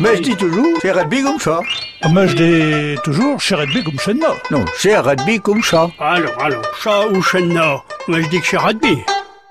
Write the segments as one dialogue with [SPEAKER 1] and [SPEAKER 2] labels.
[SPEAKER 1] Mais je dis toujours, c'est rugby comme ça.
[SPEAKER 2] Mais je dis toujours, chez rugby comme moi.
[SPEAKER 1] Non, c'est rugby comme ça.
[SPEAKER 3] Alors, alors, chat ou chenna Moi, je dis que c'est rugby.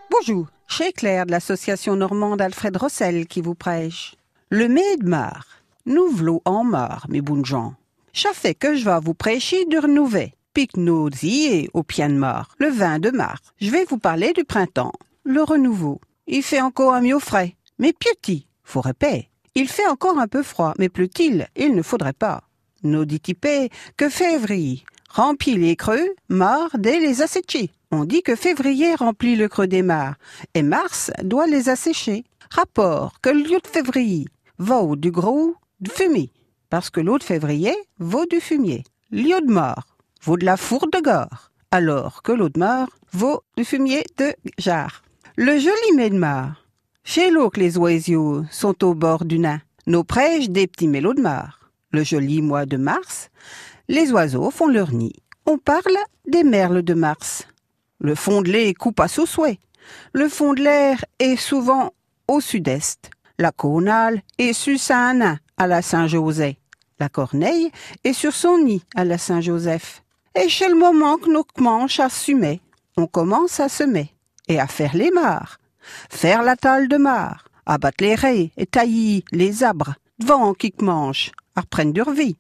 [SPEAKER 4] Bonjour, chez Claire de l'association normande Alfred Rossel qui vous prêche. Le mai de mar, nous v'lot en mar, mes bons gens. Ça fait que je vais vous prêcher de renouvet. Pique au pied de mar, le 20 de mars. Je vais vous parler du printemps, le renouveau. Il fait encore un mieux frais, mais pieuti, faut répéter. Il fait encore un peu froid, mais pleut-il, il ne faudrait pas. Dit que février? Remplit les creux, mars dès les asséchés. On dit que février remplit le creux des mares, et mars doit les assécher. Rapport que lieu de février vaut du gros du fumier, parce que l'eau de février vaut du fumier. Lieu de mort vaut de la fourre de gare, alors que l'eau de mort vaut du fumier de jarre. Le joli mai de mort, chez l'eau que les oiseaux sont au bord du nain, nos prêches des petits mélos de mort. Le joli mois de mars, les oiseaux font leur nid. On parle des merles de mars. Le fond de lait coupe à sous souhait. Le fond de l'air est souvent au sud-est. La cornale est sur Saint-Anin à la Saint-Joseph. La corneille est sur son nid à la Saint-Joseph. Et chez le moment que nos manches assumaient, on commence à semer et à faire les mares, faire la talle de mare, abattre les raies et tailler les arbres, devant qui mange, à reprendre leur vie.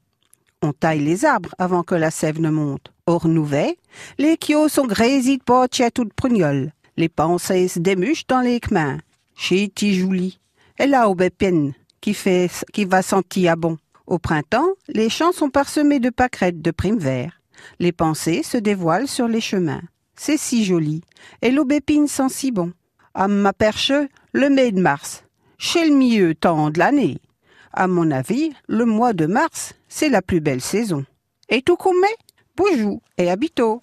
[SPEAKER 4] On taille les arbres avant que la sève ne monte. Or nouvet, les kios sont grésis de potes et de. Les pensées se démuchent dans les mains. Chez Tijouli. Et là, au bépine, qui qui va sentir à bon. Au printemps, les champs sont parsemés de pâquerettes de primes verts. Les pensées se dévoilent sur les chemins. C'est si joli, et l'aubépine sent si bon. À ma perche, le mai de mars, chez le milieu temps de l'année. À mon avis, le mois de mars, c'est la plus belle saison. Et tout comme Bonjour et bientôt.